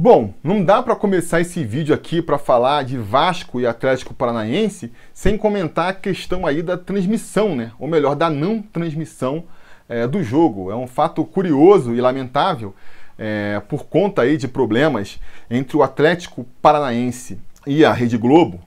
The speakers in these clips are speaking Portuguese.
Bom, não dá para começar esse vídeo aqui para falar de Vasco e Atlético Paranaense sem comentar a questão aí da transmissão, né? Ou melhor, da não transmissão é, do jogo. É um fato curioso e lamentável é, por conta aí de problemas entre o Atlético Paranaense e a Rede Globo,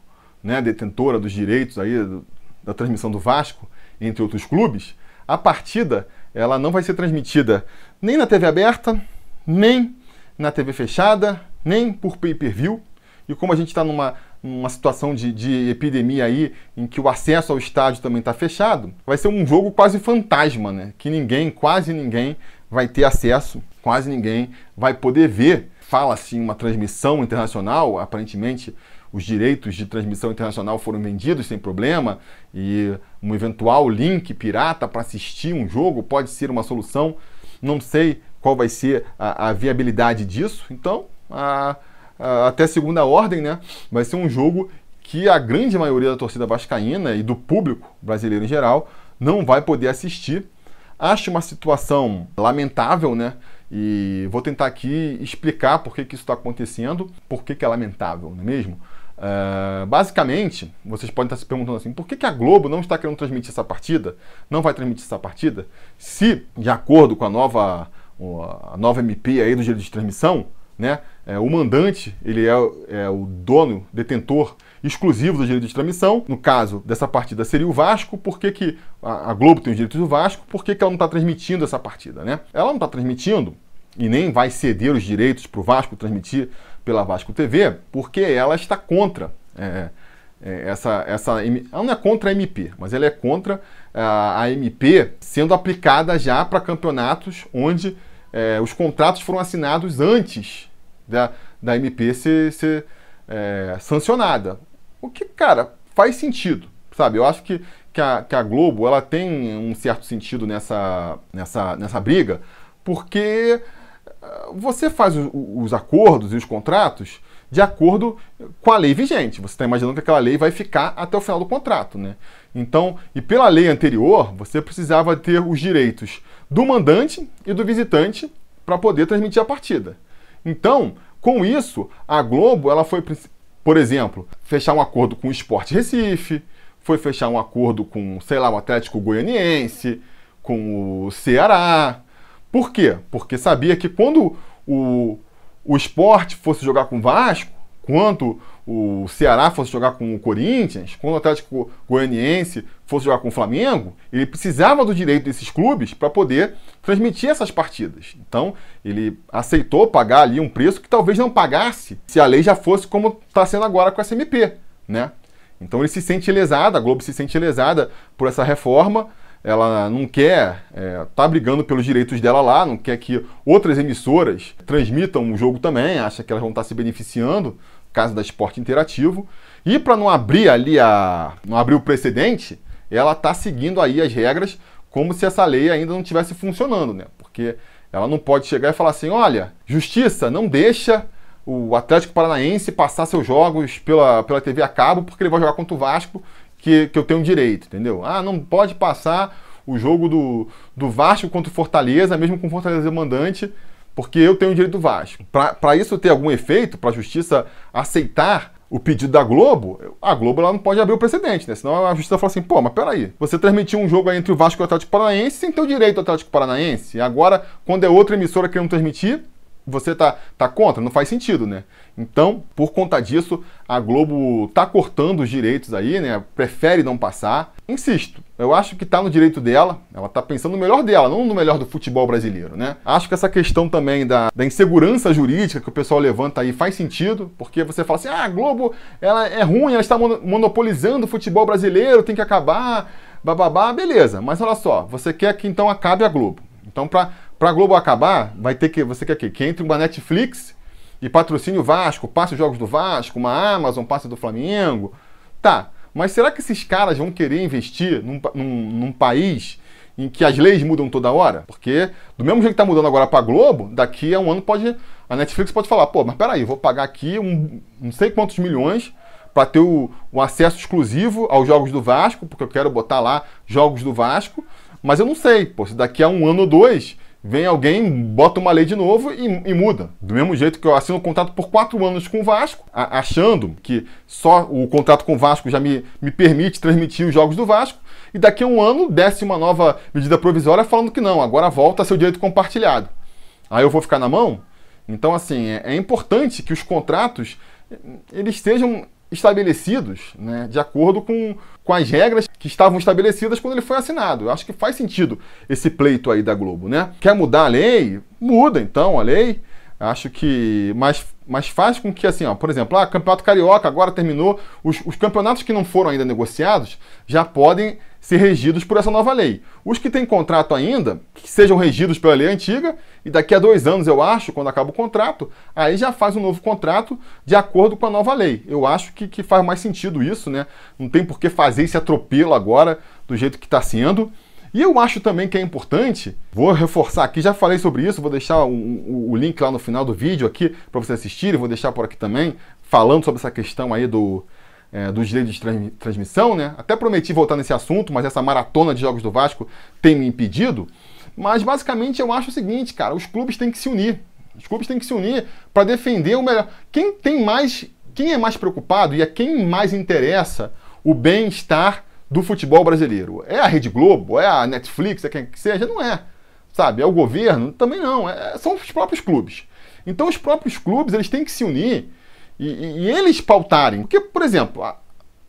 né, detentora dos direitos aí do, da transmissão do Vasco, entre outros clubes. A partida ela não vai ser transmitida nem na TV aberta, nem na TV fechada, nem por pay-per-view. E como a gente está numa, numa situação de, de, epidemia aí, em que o acesso ao estádio também está fechado, vai ser um jogo quase fantasma, né? Que ninguém, quase ninguém, vai ter acesso, quase ninguém vai poder ver. Fala-se uma transmissão internacional, aparentemente os direitos de transmissão internacional foram vendidos sem problema e um eventual link pirata para assistir um jogo pode ser uma solução. Não sei qual vai ser a, a viabilidade disso. Então, a, a, até segunda ordem, né, vai ser um jogo que a grande maioria da torcida vascaína e do público brasileiro em geral não vai poder assistir. Acho uma situação lamentável, né? E vou tentar aqui explicar por que, que isso está acontecendo, por que, que é lamentável, não é mesmo? Uh, basicamente, vocês podem estar se perguntando assim: por que, que a Globo não está querendo transmitir essa partida? Não vai transmitir essa partida? Se, de acordo com a nova a nova MP aí do direito de transmissão, né? É, o mandante, ele é, é, o dono, detentor exclusivo do direito de transmissão. No caso dessa partida seria o Vasco. Por que, que a, Globo tem os direitos do Vasco? Por que, que ela não está transmitindo essa partida, né? Ela não está transmitindo e nem vai ceder os direitos para o Vasco transmitir pela Vasco TV, porque ela está contra é, é, essa, essa. Ela não é contra a MP, mas ela é contra a, a MP sendo aplicada já para campeonatos onde é, os contratos foram assinados antes da, da MP ser, ser é, sancionada. O que, cara, faz sentido, sabe? Eu acho que, que, a, que a Globo ela tem um certo sentido nessa, nessa, nessa briga, porque ah, você faz os, os acordos e os contratos de acordo com a lei vigente. Você está imaginando que aquela lei vai ficar até o final do contrato, né? Então, e pela lei anterior, você precisava ter os direitos do mandante e do visitante para poder transmitir a partida. Então, com isso, a Globo ela foi, por exemplo, fechar um acordo com o Esporte Recife, foi fechar um acordo com, sei lá, o Atlético Goianiense, com o Ceará. Por quê? Porque sabia que quando o, o esporte fosse jogar com o Vasco, quanto o Ceará fosse jogar com o Corinthians, quando o Atlético Goianiense fosse jogar com o Flamengo, ele precisava do direito desses clubes para poder transmitir essas partidas. Então, ele aceitou pagar ali um preço que talvez não pagasse se a lei já fosse como está sendo agora com a SMP, né? Então ele se sente lesada, a Globo se sente lesada por essa reforma, ela não quer é, tá brigando pelos direitos dela lá, não quer que outras emissoras transmitam o jogo também, acha que elas vão estar tá se beneficiando caso da esporte interativo. E para não abrir ali a. não abrir o precedente, ela está seguindo aí as regras como se essa lei ainda não estivesse funcionando, né? Porque ela não pode chegar e falar assim: olha, justiça, não deixa o Atlético Paranaense passar seus jogos pela, pela TV a cabo porque ele vai jogar contra o Vasco, que, que eu tenho direito, entendeu? Ah, não pode passar o jogo do, do Vasco contra o Fortaleza, mesmo com o Fortaleza mandante, porque eu tenho o direito do Vasco. Para isso ter algum efeito, para a justiça aceitar o pedido da Globo, a Globo ela não pode abrir o precedente, né? Senão a justiça fala assim, pô, mas peraí, você transmitiu um jogo entre o Vasco e o Atlético Paranaense sem ter o direito do Atlético Paranaense. E agora, quando é outra emissora querendo transmitir, você tá, tá contra? Não faz sentido, né? Então, por conta disso, a Globo tá cortando os direitos aí, né? Prefere não passar. Insisto, eu acho que tá no direito dela, ela tá pensando no melhor dela, não no melhor do futebol brasileiro, né? Acho que essa questão também da, da insegurança jurídica que o pessoal levanta aí faz sentido, porque você fala assim, ah, a Globo, ela é ruim, ela está monopolizando o futebol brasileiro, tem que acabar, bababá, beleza. Mas olha só, você quer que então acabe a Globo. Então, para a Globo acabar, vai ter que. Você quer que, que entre uma Netflix e patrocine o Vasco, passe os jogos do Vasco, uma Amazon, passe do Flamengo. Tá, mas será que esses caras vão querer investir num, num, num país em que as leis mudam toda hora? Porque, do mesmo jeito que está mudando agora para a Globo, daqui a um ano pode. A Netflix pode falar, pô, mas peraí, vou pagar aqui um, não sei quantos milhões para ter o, o, acesso exclusivo aos jogos do Vasco, porque eu quero botar lá jogos do Vasco, mas eu não sei, pô, se daqui a um ano ou dois vem alguém, bota uma lei de novo e, e, muda. Do mesmo jeito que eu assino um contrato por quatro anos com o Vasco, a, achando que só o contrato com o Vasco já me, me permite transmitir os jogos do Vasco, e daqui a um ano desce uma nova medida provisória falando que não, agora volta a ser o direito compartilhado. Aí eu vou ficar na mão? Então, assim, é, é importante que os contratos eles sejam estabelecidos né, de acordo com, com as regras que estavam estabelecidas quando ele foi assinado. Eu acho que faz sentido esse pleito aí da Globo, né? Quer mudar a lei? Muda então a lei. Acho que. Mas, mas faz com que, assim, ó, por exemplo, ah, Campeonato Carioca agora terminou. Os, os campeonatos que não foram ainda negociados já podem ser regidos por essa nova lei. Os que têm contrato ainda, que sejam regidos pela lei antiga, e daqui a dois anos, eu acho, quando acaba o contrato, aí já faz um novo contrato de acordo com a nova lei. Eu acho que, que faz mais sentido isso, né? Não tem por que fazer esse atropelo agora do jeito que está sendo. E eu acho também que é importante, vou reforçar aqui, já falei sobre isso, vou deixar o, o, o link lá no final do vídeo aqui para você assistir, vou deixar por aqui também, falando sobre essa questão aí do, é, dos direitos de transmissão, né? Até prometi voltar nesse assunto, mas essa maratona de jogos do Vasco tem me impedido. Mas basicamente eu acho o seguinte, cara, os clubes têm que se unir. Os clubes têm que se unir para defender o melhor. Quem tem mais, quem é mais preocupado e a quem mais interessa o bem-estar do futebol brasileiro? É a Rede Globo? É a Netflix? É quem que seja? Não é. Sabe? É o governo? Também não. É, são os próprios clubes. Então os próprios clubes eles têm que se unir e, e, eles pautarem. Porque, por exemplo, a,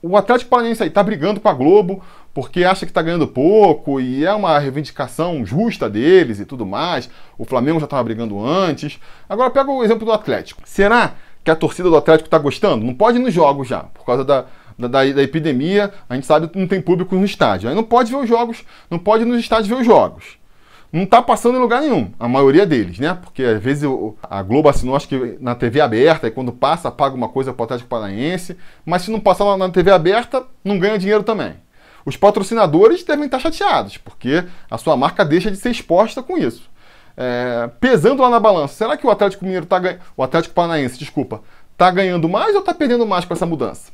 o Atlético Paranaense aí está brigando com a Globo porque acha que está ganhando pouco e é uma reivindicação justa deles e tudo mais. O Flamengo já estava brigando antes. Agora pega o exemplo do Atlético. Será que a torcida do Atlético está gostando? Não pode ir nos jogos já, por causa da, da, da, epidemia. A gente sabe que não tem público no estádio. Aí não pode ver os jogos, não pode ir nos estádios ver os jogos não está passando em lugar nenhum, a maioria deles, né? Porque às vezes a Globo assinou, acho que na TV aberta, e quando passa, paga uma coisa para o Atlético Paranaense, mas se não passar na TV aberta, não ganha dinheiro também. Os patrocinadores devem estar chateados, porque a sua marca deixa de ser exposta com isso. É, pesando lá na balança, será que o Atlético Mineiro tá o Atlético Paranaense, desculpa, está ganhando mais ou está perdendo mais com essa mudança?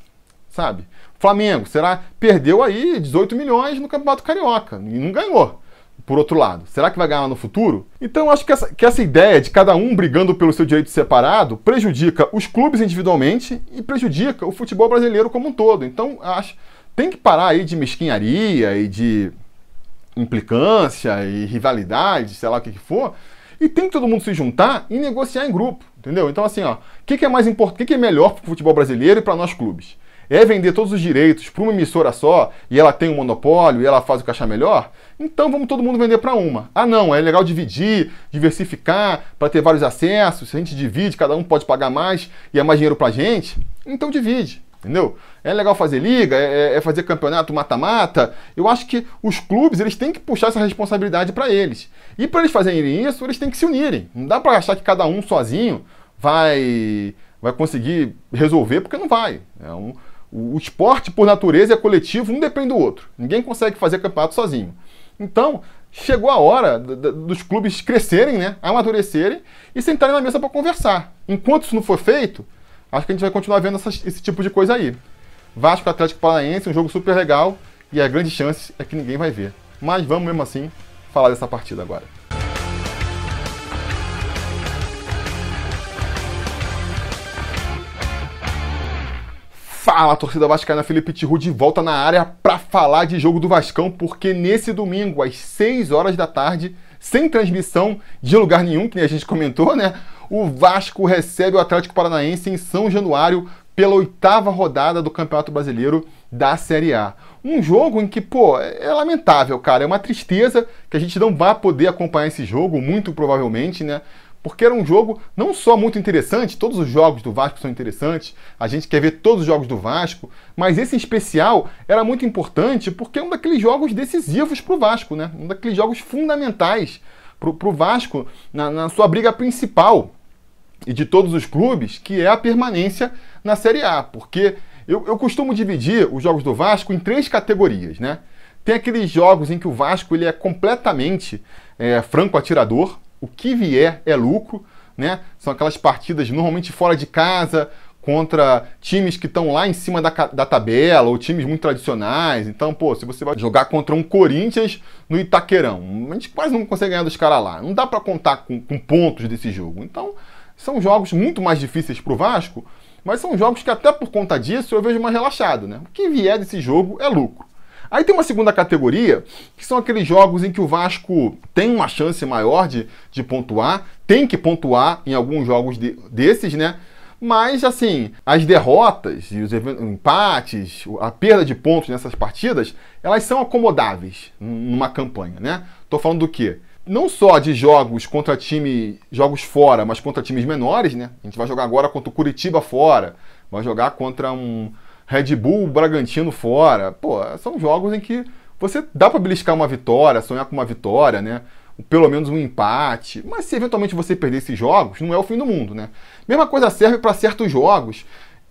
Sabe? Flamengo, será perdeu aí 18 milhões no Campeonato Carioca e não ganhou por outro lado? Será que vai ganhar no futuro? Então acho que essa, que essa ideia de cada um brigando pelo seu direito separado prejudica os clubes individualmente e prejudica o futebol brasileiro como um todo. Então acho tem que parar aí de mesquinharia e de implicância e rivalidade, sei lá o que, que for, e tem que todo mundo se juntar e negociar em grupo, entendeu? Então assim, ó, o que, que é mais importante, o que, que é melhor para o futebol brasileiro e para nós clubes? É vender todos os direitos para uma emissora só e ela tem um monopólio e ela faz o que achar melhor, então vamos todo mundo vender para uma. Ah, não, é legal dividir, diversificar para ter vários acessos. Se a gente divide, cada um pode pagar mais e é mais dinheiro para a gente, então divide. Entendeu? É legal fazer liga, é, é, é fazer campeonato mata-mata. Eu acho que os clubes eles têm que puxar essa responsabilidade para eles. E para eles fazerem isso, eles têm que se unirem. Não dá para achar que cada um sozinho vai vai conseguir resolver, porque não vai. É um, o esporte, por natureza, é coletivo, um depende do outro. Ninguém consegue fazer campeonato sozinho. Então, chegou a hora dos clubes crescerem, né, amadurecerem e sentarem na mesa para conversar. Enquanto isso não for feito, acho que a gente vai continuar vendo essa, esse tipo de coisa aí. Vasco Atlético Paranaense, um jogo super legal e a grande chance é que ninguém vai ver. Mas vamos mesmo assim falar dessa partida agora. Fala, torcida vascaína, Felipe Tiru de volta na área para falar de jogo do Vascão, porque nesse domingo, às 6 horas da tarde, sem transmissão de lugar nenhum, que a gente comentou, né? O Vasco recebe o Atlético Paranaense em São Januário pela oitava rodada do Campeonato Brasileiro da Série A. Um jogo em que, pô, é lamentável, cara. É uma tristeza que a gente não vai poder acompanhar esse jogo, muito provavelmente, né? Porque era um jogo não só muito interessante, todos os jogos do Vasco são interessantes, a gente quer ver todos os jogos do Vasco, mas esse em especial era muito importante porque é um daqueles jogos decisivos para o Vasco, né? um daqueles jogos fundamentais para o Vasco na, na sua briga principal e de todos os clubes, que é a permanência na Série A, porque eu, eu costumo dividir os jogos do Vasco em três categorias, né? Tem aqueles jogos em que o Vasco ele é completamente é, franco atirador, o que vier é lucro, né? São aquelas partidas normalmente fora de casa, contra times que estão lá em cima da, da tabela ou times muito tradicionais. Então, pô, se você vai jogar contra um Corinthians no Itaquerão, a gente quase não consegue ganhar dos caras lá. Não dá para contar com, com pontos desse jogo. Então, são jogos muito mais difíceis para o Vasco, mas são jogos que até por conta disso eu vejo mais relaxado, né? O que vier desse jogo é lucro. Aí tem uma segunda categoria, que são aqueles jogos em que o Vasco tem uma chance maior de, de pontuar, tem que pontuar em alguns jogos de, desses, né? Mas, assim, as derrotas e os empates, a perda de pontos nessas partidas, elas são acomodáveis numa campanha, né? Tô falando do quê? Não só de jogos contra time, jogos fora, mas contra times menores, né? A gente vai jogar agora contra o Curitiba fora, vai jogar contra um Red Bull Bragantino fora. Pô, são jogos em que você dá para beliscar uma vitória, sonhar com uma vitória, né? pelo menos um empate. Mas se eventualmente você perder esses jogos, não é o fim do mundo, né? Mesma coisa serve para certos jogos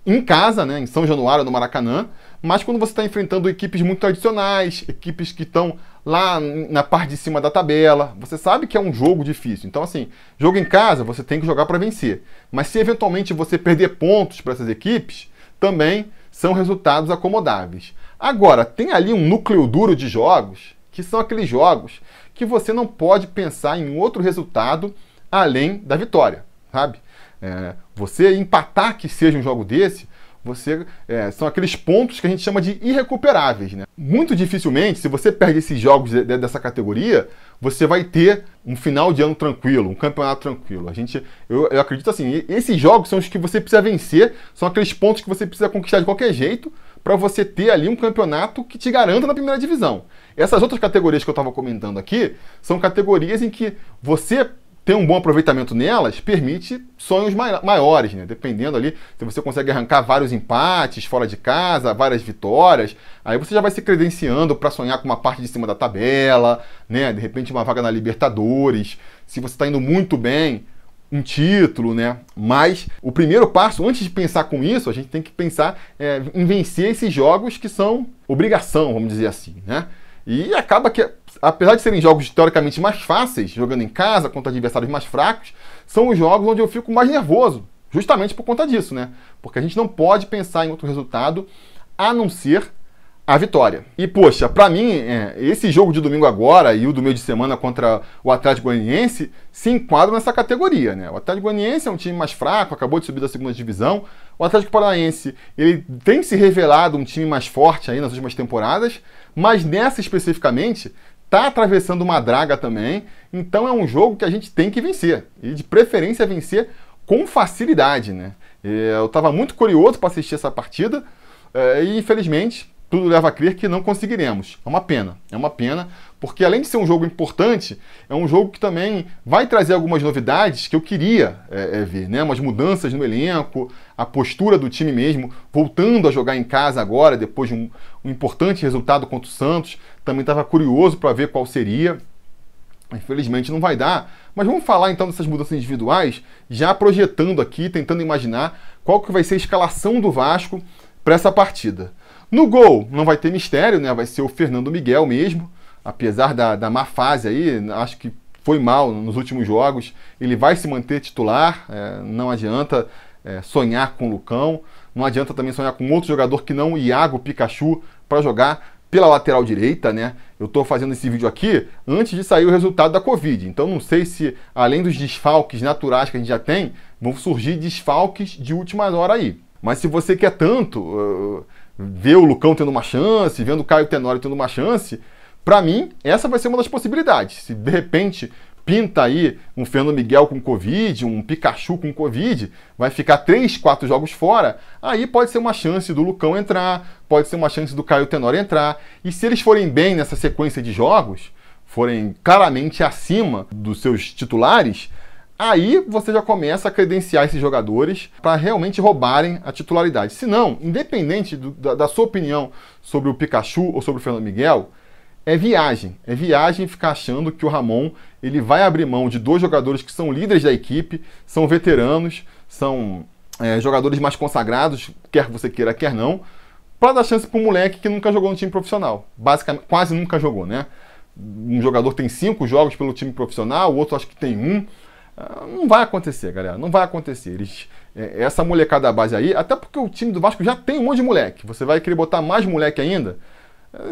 em casa, né, em São Januário, no Maracanã, mas quando você está enfrentando equipes muito tradicionais, equipes que estão lá na parte de cima da tabela, você sabe que é um jogo difícil. Então, assim, jogo em casa você tem que jogar para vencer. Mas se eventualmente você perder pontos para essas equipes, também são resultados acomodáveis. Agora, tem ali um núcleo duro de jogos, que são aqueles jogos que você não pode pensar em outro resultado além da vitória, sabe? É, você empatar que seja um jogo desse, você é, são aqueles pontos que a gente chama de irrecuperáveis. Né? Muito dificilmente, se você perde esses jogos de, de, dessa categoria, você vai ter um final de ano tranquilo, um campeonato tranquilo. A gente, eu, eu acredito assim, esses jogos são os que você precisa vencer, são aqueles pontos que você precisa conquistar de qualquer jeito para você ter ali um campeonato que te garanta na primeira divisão. Essas outras categorias que eu estava comentando aqui são categorias em que você ter um bom aproveitamento nelas permite sonhos maiores, né? Dependendo ali, se você consegue arrancar vários empates fora de casa, várias vitórias, aí você já vai se credenciando para sonhar com uma parte de cima da tabela, né? De repente uma vaga na Libertadores. Se você está indo muito bem, um título, né? Mas o primeiro passo, antes de pensar com isso, a gente tem que pensar é, em vencer esses jogos que são obrigação, vamos dizer assim, né? E acaba que, apesar de serem jogos teoricamente mais fáceis, jogando em casa contra adversários mais fracos, são os jogos onde eu fico mais nervoso, justamente por conta disso, né? Porque a gente não pode pensar em outro resultado a não ser a vitória. E poxa, para mim, é, esse jogo de domingo agora e o do meio de semana contra o Atlético Goianiense se enquadram nessa categoria, né? O Atlético Goianiense é um time mais fraco, acabou de subir da segunda divisão. O Atlético Paranaense, ele tem se revelado um time mais forte aí nas últimas temporadas, mas nessa especificamente tá atravessando uma draga também. Então é um jogo que a gente tem que vencer e de preferência vencer com facilidade, né? Eu estava muito curioso para assistir essa partida é, e infelizmente tudo leva a crer que não conseguiremos. É uma pena, é uma pena, porque além de ser um jogo importante, é um jogo que também vai trazer algumas novidades que eu queria é, é, ver, né? Umas mudanças no elenco, a postura do time mesmo, voltando a jogar em casa agora, depois de um, um importante resultado contra o Santos. Também estava curioso para ver qual seria. Infelizmente não vai dar. Mas vamos falar então dessas mudanças individuais, já projetando aqui, tentando imaginar qual que vai ser a escalação do Vasco para essa partida. No gol, não vai ter mistério, né? Vai ser o Fernando Miguel mesmo. Apesar da, da má fase aí, acho que foi mal nos últimos jogos. Ele vai se manter titular. É, não adianta é, sonhar com o Lucão. Não adianta também sonhar com outro jogador que não o Iago Pikachu para jogar pela lateral direita, né? Eu estou fazendo esse vídeo aqui antes de sair o resultado da Covid. Então não sei se, além dos desfalques naturais que a gente já tem, vão surgir desfalques de última hora aí. Mas se você quer tanto, uh, ver o Lucão tendo uma chance, vendo o Caio Tenório tendo uma chance, para mim, essa vai ser uma das possibilidades. Se de repente pinta aí um Fernando Miguel com Covid, um Pikachu com Covid, vai ficar três, quatro jogos fora, aí pode ser uma chance do Lucão entrar, pode ser uma chance do Caio Tenório entrar. E se eles forem bem nessa sequência de jogos, forem claramente acima dos seus titulares, Aí você já começa a credenciar esses jogadores para realmente roubarem a titularidade. Se não, independente do, da, da, sua opinião sobre o Pikachu ou sobre o Fernando Miguel, é viagem. É viagem ficar achando que o Ramon ele vai abrir mão de dois jogadores que são líderes da equipe, são veteranos, são é, jogadores mais consagrados, quer você queira, quer não, para dar chance para um moleque que nunca jogou no time profissional. Basicamente, quase nunca jogou, né? Um jogador tem cinco jogos pelo time profissional, o outro acho que tem um. Ah, não vai acontecer, galera. Não vai acontecer. Eles, é, essa molecada da base aí, até porque o time do Vasco já tem um monte de moleque. Você vai querer botar mais moleque ainda?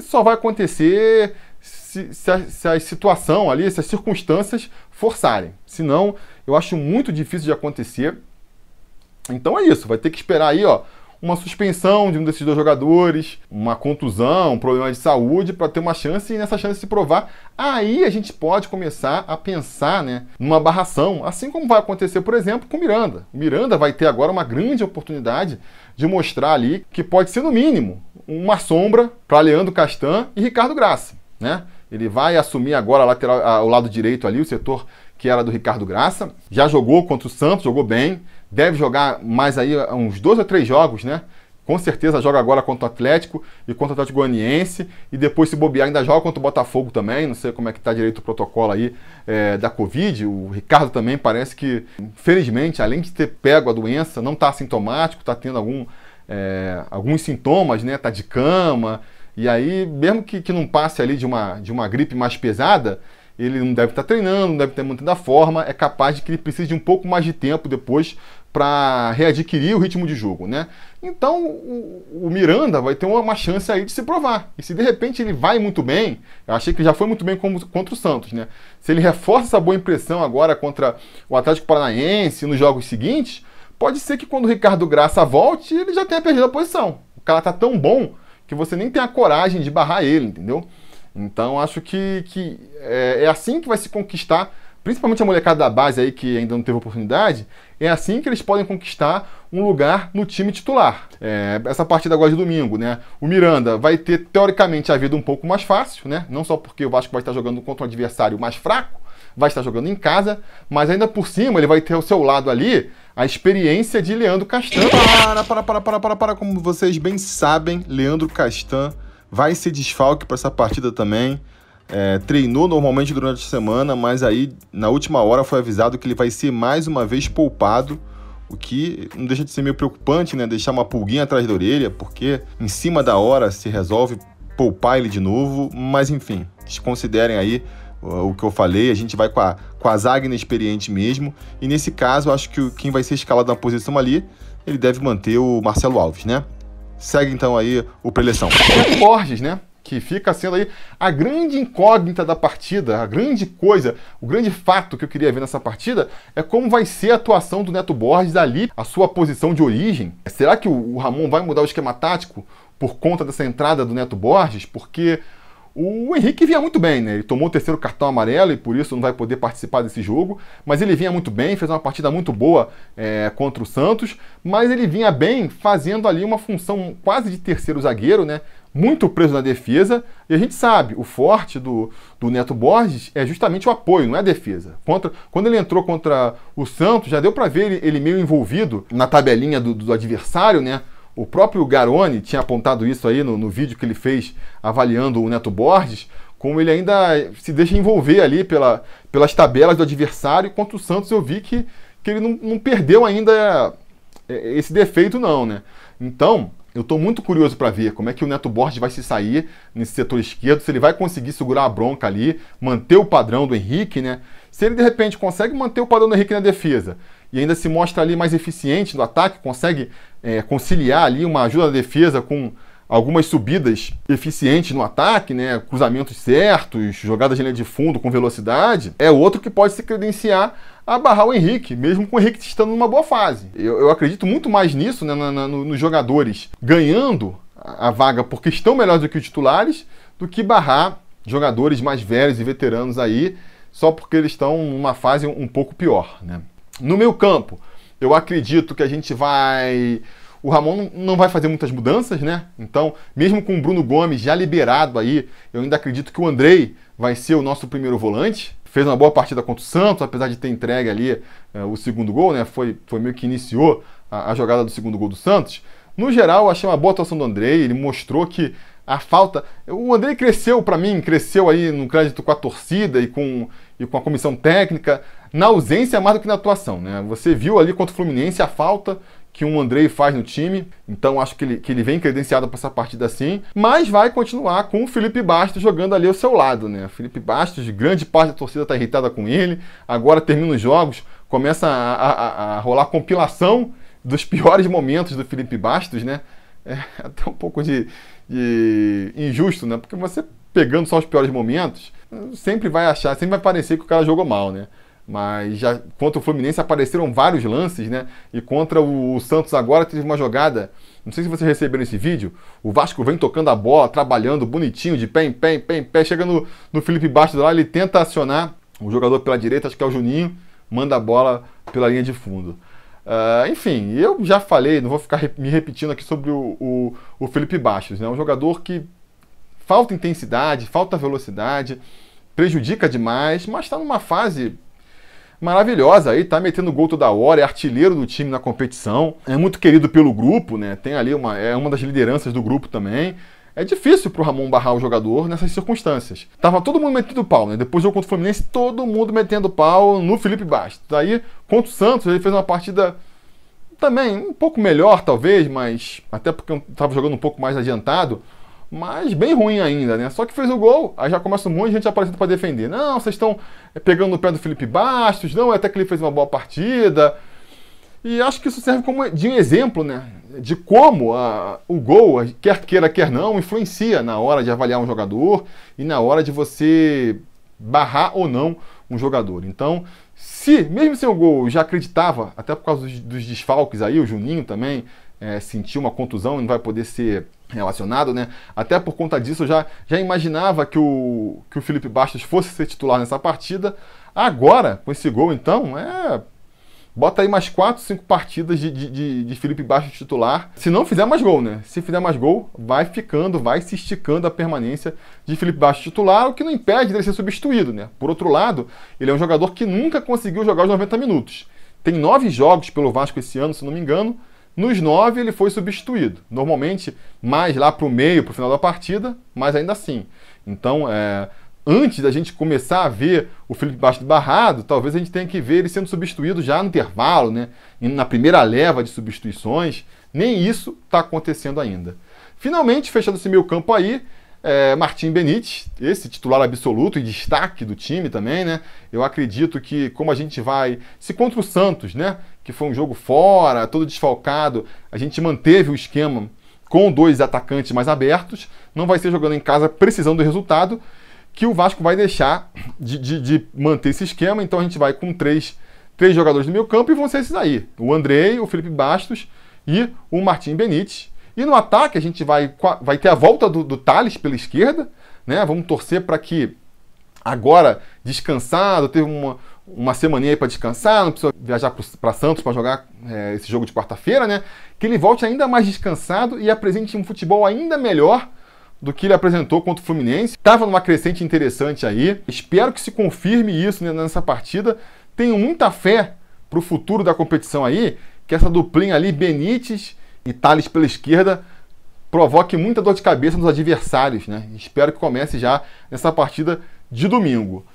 Só vai acontecer se, se, a, se a situação ali, se as circunstâncias forçarem. Senão, eu acho muito difícil de acontecer. Então é isso, vai ter que esperar aí, ó, uma suspensão de um desses dois jogadores, uma contusão, um problema de saúde para ter uma chance e nessa chance se provar, aí a gente pode começar a pensar, né, numa barração, assim como vai acontecer, por exemplo, com o Miranda. O Miranda vai ter agora uma grande oportunidade de mostrar ali que pode ser no mínimo uma sombra para Leandro Castan e Ricardo Graça, né? Ele vai assumir agora a lateral, o lado direito ali, o setor que era do Ricardo Graça. Já jogou contra o Santos, jogou bem deve jogar mais aí uns dois ou três jogos, né? Com certeza joga agora contra o Atlético e contra o Atlético Goianiense. E depois, se bobear, ainda joga contra o Botafogo também. Não sei como é que tá direito o protocolo aí é, da Covid. O Ricardo também parece que, felizmente, além de ter pego a doença, não está assintomático, está tendo algum, é, alguns sintomas, né? Tá de cama. E aí, mesmo que, que não passe ali de uma, de uma gripe mais pesada, ele não deve estar treinando, não deve ter mantendo a forma, é capaz de que ele precise de um pouco mais de tempo depois para readquirir o ritmo de jogo, né? Então o, o, Miranda vai ter uma, uma, chance aí de se provar. E se de repente ele vai muito bem, eu achei que já foi muito bem como, contra o Santos, né? Se ele reforça essa boa impressão agora contra o Atlético Paranaense nos jogos seguintes, pode ser que quando o Ricardo Graça volte, ele já tenha perdido a posição. O cara tá tão bom que você nem tem a coragem de barrar ele, entendeu? Então acho que, que é, é, assim que vai se conquistar, principalmente a molecada da base aí que ainda não teve oportunidade, é assim que eles podem conquistar um lugar no time titular. É, essa partida agora de domingo, né? O Miranda vai ter teoricamente a vida um pouco mais fácil, né? Não só porque o Vasco vai estar jogando contra um adversário mais fraco, vai estar jogando em casa, mas ainda por cima ele vai ter ao seu lado ali a experiência de Leandro Castan. Para, para, para, para, para, para, como vocês bem sabem, Leandro Castan vai ser desfalque para essa partida também. É, treinou normalmente durante a semana, mas aí na última hora foi avisado que ele vai ser mais uma vez poupado, o que não deixa de ser meio preocupante, né? Deixar uma pulguinha atrás da orelha, porque em cima da hora se resolve poupar ele de novo, mas enfim, desconsiderem aí o que eu falei, a gente vai com a, com a zaga inexperiente mesmo, e nesse caso acho que quem vai ser escalado na posição ali, ele deve manter o Marcelo Alves, né? Segue então aí o preleção. Borges, né? Que fica sendo aí a grande incógnita da partida, a grande coisa, o grande fato que eu queria ver nessa partida é como vai ser a atuação do Neto Borges ali, a sua posição de origem. Será que o Ramon vai mudar o esquema tático por conta dessa entrada do Neto Borges? Porque o Henrique vinha muito bem, né? Ele tomou o terceiro cartão amarelo e por isso não vai poder participar desse jogo. Mas ele vinha muito bem, fez uma partida muito boa é, contra o Santos. Mas ele vinha bem fazendo ali uma função quase de terceiro zagueiro, né? Muito preso na defesa. E a gente sabe, o forte do, do Neto Borges é justamente o apoio, não é a defesa. Contra, quando ele entrou contra o Santos, já deu para ver ele, ele, meio envolvido na tabelinha do, do adversário, né? O próprio Garoni tinha apontado isso aí no, no vídeo que ele fez avaliando o Neto Borges, como ele ainda se deixa envolver ali pela, pelas tabelas do adversário. Contra o Santos eu vi que, que ele não, não perdeu ainda é, esse defeito, não, né? Então, eu estou muito curioso para ver como é que o Neto Borges vai se sair nesse setor esquerdo, se ele vai conseguir segurar a bronca ali, manter o padrão do Henrique, né? Se ele de repente consegue manter o padrão do Henrique na defesa e ainda se mostra ali mais eficiente no ataque, consegue é, conciliar ali uma ajuda da defesa com algumas subidas eficientes no ataque, né, cruzamentos certos, jogadas de linha de fundo com velocidade, é outro que pode se credenciar a barrar o Henrique, mesmo com o Henrique estando numa boa fase. Eu, eu acredito muito mais nisso, né, na, na, nos jogadores ganhando a vaga porque estão melhores do que os titulares, do que barrar jogadores mais velhos e veteranos aí, só porque eles estão numa fase um, um pouco pior, né. No meu campo, eu acredito que a gente vai. O Ramon não vai fazer muitas mudanças, né? Então, mesmo com o Bruno Gomes já liberado aí, eu ainda acredito que o Andrei vai ser o nosso primeiro volante. Fez uma boa partida contra o Santos, apesar de ter entregue ali é, o segundo gol, né? Foi, foi meio que iniciou a, a jogada do segundo gol do Santos. No geral, achei uma boa atuação do Andrei. Ele mostrou que a falta. O Andrei cresceu para mim, cresceu aí no crédito com a torcida e com, e com a comissão técnica, na ausência mais do que na atuação. Né? Você viu ali contra o Fluminense a falta que um Andrei faz no time, então acho que ele, que ele vem credenciado para essa partida assim, mas vai continuar com o Felipe Bastos jogando ali ao seu lado, né? Felipe Bastos, grande parte da torcida está irritada com ele, agora termina os jogos, começa a, a, a rolar compilação dos piores momentos do Felipe Bastos, né? É até um pouco de, de injusto, né? Porque você pegando só os piores momentos, sempre vai achar, sempre vai parecer que o cara jogou mal, né? Mas já contra o Fluminense apareceram vários lances, né? E contra o, Santos agora teve uma jogada. Não sei se vocês receberam esse vídeo. O Vasco vem tocando a bola, trabalhando bonitinho, de pé em pé, em pé em pé. Chega no, no Felipe Bastos lá, ele tenta acionar o jogador pela direita, acho que é o Juninho, manda a bola pela linha de fundo. Uh, enfim, eu já falei, não vou ficar me repetindo aqui sobre o, o, o Felipe Bastos, né? Um jogador que falta intensidade, falta velocidade, prejudica demais, mas está numa fase maravilhosa aí, tá metendo gol toda hora, é artilheiro do time na competição, é muito querido pelo grupo, né? Tem ali uma é uma das lideranças do grupo também. É difícil pro Ramon barrar o jogador nessas circunstâncias. Tava todo mundo metendo pau, né? Depois do jogo contra o Fluminense, todo mundo metendo pau no Felipe Bastos. Aí, contra o Santos, ele fez uma partida também um pouco melhor, talvez, mas até porque eu tava jogando um pouco mais adiantado mas bem ruim ainda, né? Só que fez o gol, aí já começa um monte de gente aparecendo para defender. Não, vocês estão é, pegando no pé do Felipe Bastos, não, até que ele fez uma boa partida. E acho que isso serve como de um exemplo, né? De como a, o gol, quer queira, quer não, influencia na hora de avaliar um jogador e na hora de você barrar ou não um jogador. Então, se, mesmo sem o gol, já acreditava, até por causa dos, dos desfalques aí, o Juninho também é, sentiu uma contusão e não vai poder ser relacionado, né? Até por conta disso eu já, já imaginava que o, que o Felipe Bastos fosse ser titular nessa partida. Agora, com esse gol, então, é. Bota aí mais 4, 5 partidas de, de, de, Felipe Bastos titular. Se não fizer mais gol, né? Se fizer mais gol, vai ficando, vai se esticando a permanência de Felipe Bastos titular, o que não impede dele ser substituído, né? Por outro lado, ele é um jogador que nunca conseguiu jogar os 90 minutos. Tem nove jogos pelo Vasco esse ano, se não me engano, nos nove ele foi substituído. Normalmente mais lá para o meio, para o final da partida, mas ainda assim. Então, é, antes da gente começar a ver o Felipe Bastos barrado, talvez a gente tenha que ver ele sendo substituído já no intervalo, né? na primeira leva de substituições. Nem isso está acontecendo ainda. Finalmente, fechando esse meio campo aí, é, Martim Benítez, esse titular absoluto e destaque do time também, né? Eu acredito que, como a gente vai. Se contra o Santos, né? Que foi um jogo fora, todo desfalcado, a gente manteve o esquema com dois atacantes mais abertos, não vai ser jogando em casa precisando do resultado, que o Vasco vai deixar de, de, de manter esse esquema, então a gente vai com três, três jogadores do meio campo e vão ser esses aí: o Andrei, o Felipe Bastos e o Martim Benítez. E no ataque a gente vai, vai ter a volta do, do Thales pela esquerda, né? Vamos torcer para que agora descansado, teve uma, uma semaninha aí para descansar, não precisa viajar para Santos para jogar é, esse jogo de quarta-feira, né? Que ele volte ainda mais descansado e apresente um futebol ainda melhor do que ele apresentou contra o Fluminense. Estava numa crescente interessante aí. Espero que se confirme isso né, nessa partida. Tenho muita fé para o futuro da competição aí, que essa duplinha ali, Benítez e Thales pela esquerda provoque muita dor de cabeça nos adversários. Né? Espero que comece já nessa partida de domingo.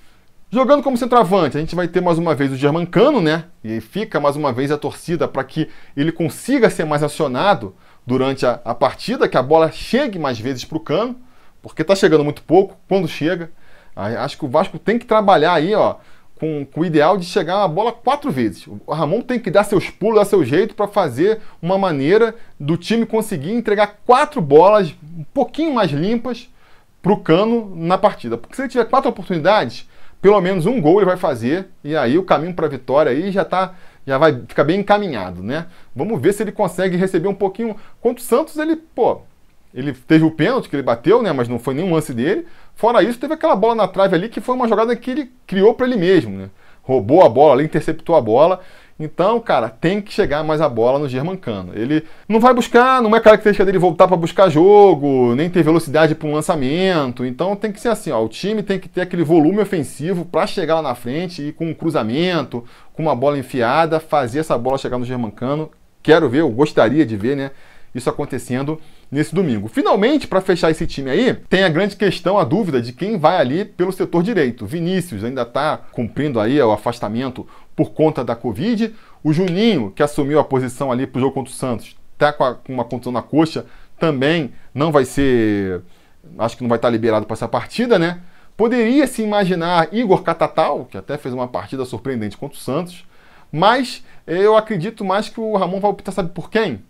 Jogando como centroavante, a gente vai ter mais uma vez o Germancano, né? E fica mais uma vez a torcida para que ele consiga ser mais acionado durante a, a partida, que a bola chegue mais vezes para o cano, porque está chegando muito pouco. Quando chega, acho que o Vasco tem que trabalhar aí, ó, com, com, o ideal de chegar a bola quatro vezes. O Ramon tem que dar seus pulos, dar seu jeito para fazer uma maneira do time conseguir entregar quatro bolas um pouquinho mais limpas para o Cano na partida. Porque se ele tiver quatro oportunidades, pelo menos um gol ele vai fazer e aí o caminho para a vitória aí já tá já vai ficar bem encaminhado, né? Vamos ver se ele consegue receber um pouquinho. Contra o Santos ele, pô, ele teve o pênalti que ele bateu, né? Mas não foi nenhum lance dele. Fora isso, teve aquela bola na trave ali que foi uma jogada que ele criou para ele mesmo, né? Roubou a bola ali, interceptou a bola. Então, cara, tem que chegar mais a bola no Germancano. Ele não vai buscar, não é característica dele voltar para buscar jogo, nem ter velocidade para um lançamento. Então tem que ser assim, ó, o time tem que ter aquele volume ofensivo para chegar lá na frente e com um cruzamento, com uma bola enfiada, fazer essa bola chegar no Germancano. Quero ver, eu gostaria de ver, né, isso acontecendo nesse domingo. Finalmente, para fechar esse time aí, tem a grande questão, a dúvida de quem vai ali pelo setor direito. Vinícius ainda está cumprindo aí o afastamento por conta da Covid. O Juninho, que assumiu a posição ali para o jogo contra o Santos, está com, com, uma condição na coxa, também não vai ser. Acho que não vai estar liberado para essa partida, né? Poderia se imaginar Igor Catatal, que até fez uma partida surpreendente contra o Santos, Mas eu acredito mais que o Ramon vai optar, sabe por quem?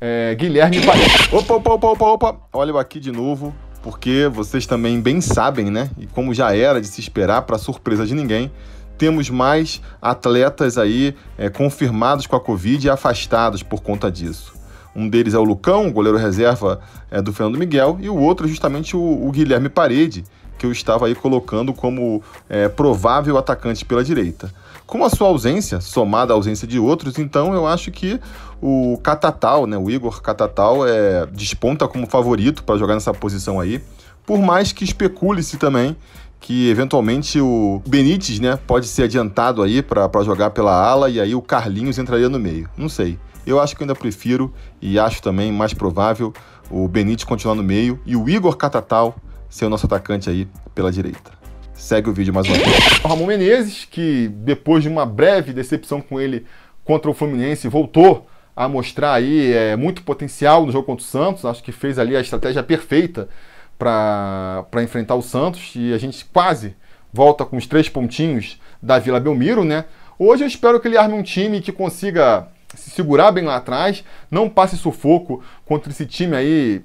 É, Guilherme Paredes. Opa, opa, opa, opa, opa. Olha eu aqui de novo, porque vocês também bem sabem, né? E como já era de se esperar, para surpresa de ninguém, temos mais atletas aí é, confirmados com a Covid e afastados por conta disso. Um deles é o Lucão, goleiro reserva é, do Fernando Miguel, e o outro é justamente o, o Guilherme Parede, que eu estava aí colocando como é, provável atacante pela direita. Com a sua ausência, somada à ausência de outros, então eu acho que o Catatal, né, o Igor Catatal, é, desponta como favorito para jogar nessa posição aí, por mais que especule-se também que eventualmente o Benítez né, pode ser adiantado aí para jogar pela ala e aí o Carlinhos entraria no meio. Não sei. Eu acho que eu ainda prefiro e acho também mais provável o Benítez continuar no meio e o Igor Catatal ser o nosso atacante aí pela direita. Segue o vídeo mais uma vez. O Ramon Menezes, que depois de uma breve decepção com ele contra o Fluminense, voltou a mostrar aí é, muito potencial no jogo contra o Santos. Acho que fez ali a estratégia perfeita para enfrentar o Santos e a gente quase volta com os três pontinhos da Vila Belmiro, né? Hoje eu espero que ele arme um time que consiga se segurar bem lá atrás, não passe sufoco contra esse time aí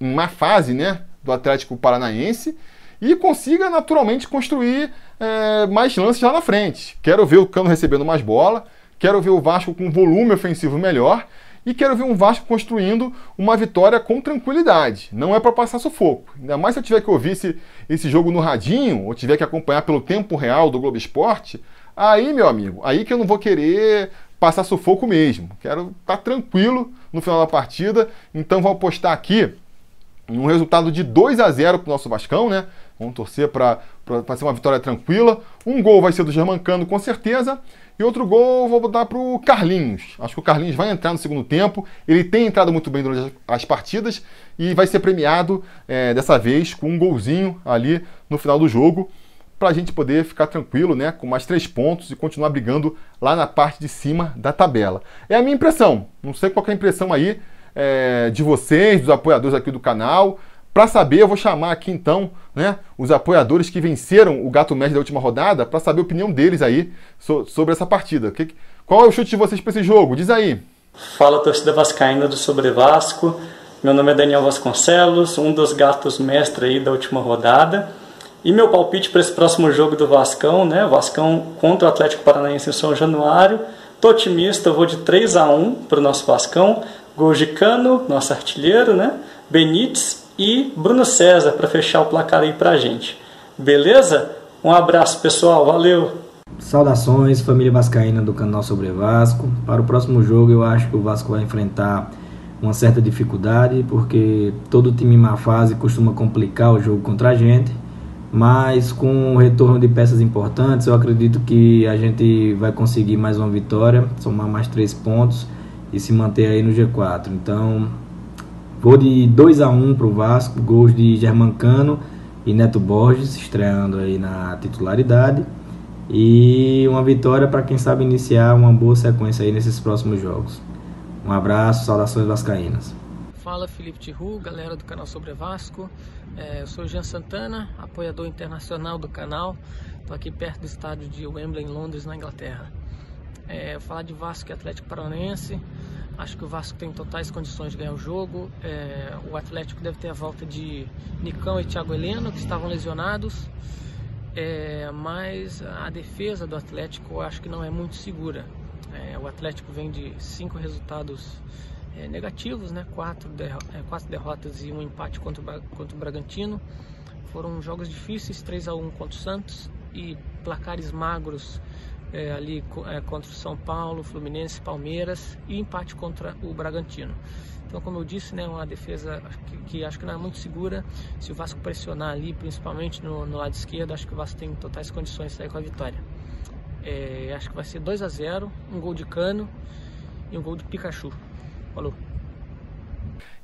em má fase, né? Do Atlético Paranaense e consiga naturalmente construir é, mais lances lá na frente. Quero ver o Cano recebendo mais bola, quero ver o Vasco com volume ofensivo melhor e quero ver um Vasco construindo uma vitória com tranquilidade. Não é para passar sufoco. Ainda mais se eu tiver que ouvir esse, esse jogo no radinho ou tiver que acompanhar pelo tempo real do Globo Esporte, aí, meu amigo, aí que eu não vou querer passar sufoco mesmo. Quero estar tá tranquilo no final da partida. Então vou apostar aqui um resultado de 2 a 0 para o nosso Vascão, né? Vamos torcer para ser uma vitória tranquila. Um gol vai ser do Germancano, com certeza. E outro gol vou botar para o Carlinhos. Acho que o Carlinhos vai entrar no segundo tempo. Ele tem entrado muito bem durante as partidas e vai ser premiado é, dessa vez com um golzinho ali no final do jogo para a gente poder ficar tranquilo, né, com mais três pontos e continuar brigando lá na parte de cima da tabela. É a minha impressão. Não sei qual é a impressão aí é, de vocês, dos apoiadores aqui do canal. Para saber, eu vou chamar aqui então né, os apoiadores que venceram o Gato Médio da última rodada para saber a opinião deles aí so, sobre essa partida. Que, qual é o chute de vocês para esse jogo? Diz aí. Fala torcida vascaína do Sobre Vasco. Meu nome é Daniel Vasconcelos, um dos gatos mestre aí da última rodada. E meu palpite para esse próximo jogo do Vascão, né? Vascão contra o Atlético Paranaense em São Januário. Tô otimista, vou de 3 a 1 para o nosso Vascão. Gol de Cano, nosso artilheiro, né? Benítez e Bruno César para fechar o placar aí para a gente. Beleza? Um abraço, pessoal. Valeu! Saudações, família vascaína do canal Sobre Vasco. Para o próximo jogo, eu acho que o Vasco vai enfrentar uma certa dificuldade, porque todo time em má fase costuma complicar o jogo contra a gente. Mas com o retorno de peças importantes, eu acredito que a gente vai conseguir mais uma vitória, somar mais três pontos e se manter aí no G4. Então, Vou de 2 a 1 para o Vasco, gols de Germancano e Neto Borges, estreando aí na titularidade. E uma vitória para quem sabe iniciar uma boa sequência aí nesses próximos jogos. Um abraço, saudações vascaínas. Fala Felipe Tiru, galera do canal Sobre Vasco. É, eu sou Jean Santana, apoiador internacional do canal. Estou aqui perto do estádio de Wembley, em Londres, na Inglaterra. É, falar de Vasco e Atlético Paranaense. Acho que o Vasco tem totais condições de ganhar o jogo. É, o Atlético deve ter a volta de Nicão e Thiago Heleno, que estavam lesionados. É, mas a defesa do Atlético eu acho que não é muito segura. É, o Atlético vem de cinco resultados é, negativos, né? quatro, derro é, quatro derrotas e um empate contra o, contra o Bragantino. Foram jogos difíceis, 3 a 1 contra o Santos e placares magros é, ali é, contra o São Paulo, Fluminense, Palmeiras e empate contra o Bragantino. Então, como eu disse, né, uma defesa que, que, acho que não é muito segura. Se o Vasco pressionar ali, principalmente no, no lado esquerdo, acho que o Vasco tem totais condições de sair com a vitória. É, acho que vai ser 2 a 0 um gol de cano e um gol de Pikachu. Falou.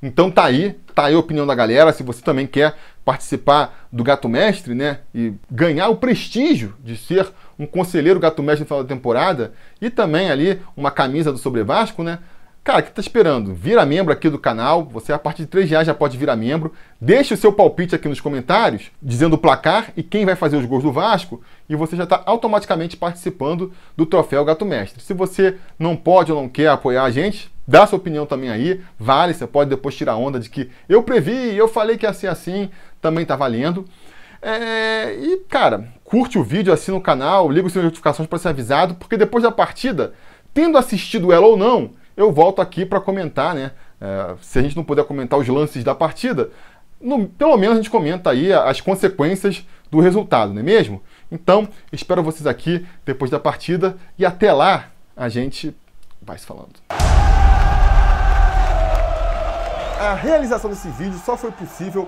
Então tá aí, tá aí a opinião da galera. Se você também quer participar do Gato Mestre, né, e ganhar o prestígio de ser um conselheiro Gato Mestre no final da temporada e também ali uma camisa do Sobre Vasco, né, Cara, o que tá esperando? Vira membro aqui do canal. Você, a partir de 3 reais, já pode virar membro. Deixe o seu palpite aqui nos comentários, dizendo o placar e quem vai fazer os gols do Vasco. E você já está automaticamente participando do troféu Gato Mestre. Se você não pode ou não quer apoiar a gente, dá sua opinião também aí. Vale, você pode depois tirar onda de que eu previ, eu falei que ia ser assim. Também tá valendo. É... E, cara, curte o vídeo, assina o canal, liga as notificações para ser avisado, porque depois da partida, tendo assistido ela ou não eu volto aqui para comentar, né? É, se a gente não puder comentar os lances da partida, no, pelo menos a gente comenta aí as consequências do resultado, não é mesmo? Então, espero vocês aqui depois da partida e até lá a gente vai se falando. A realização desse vídeo só foi possível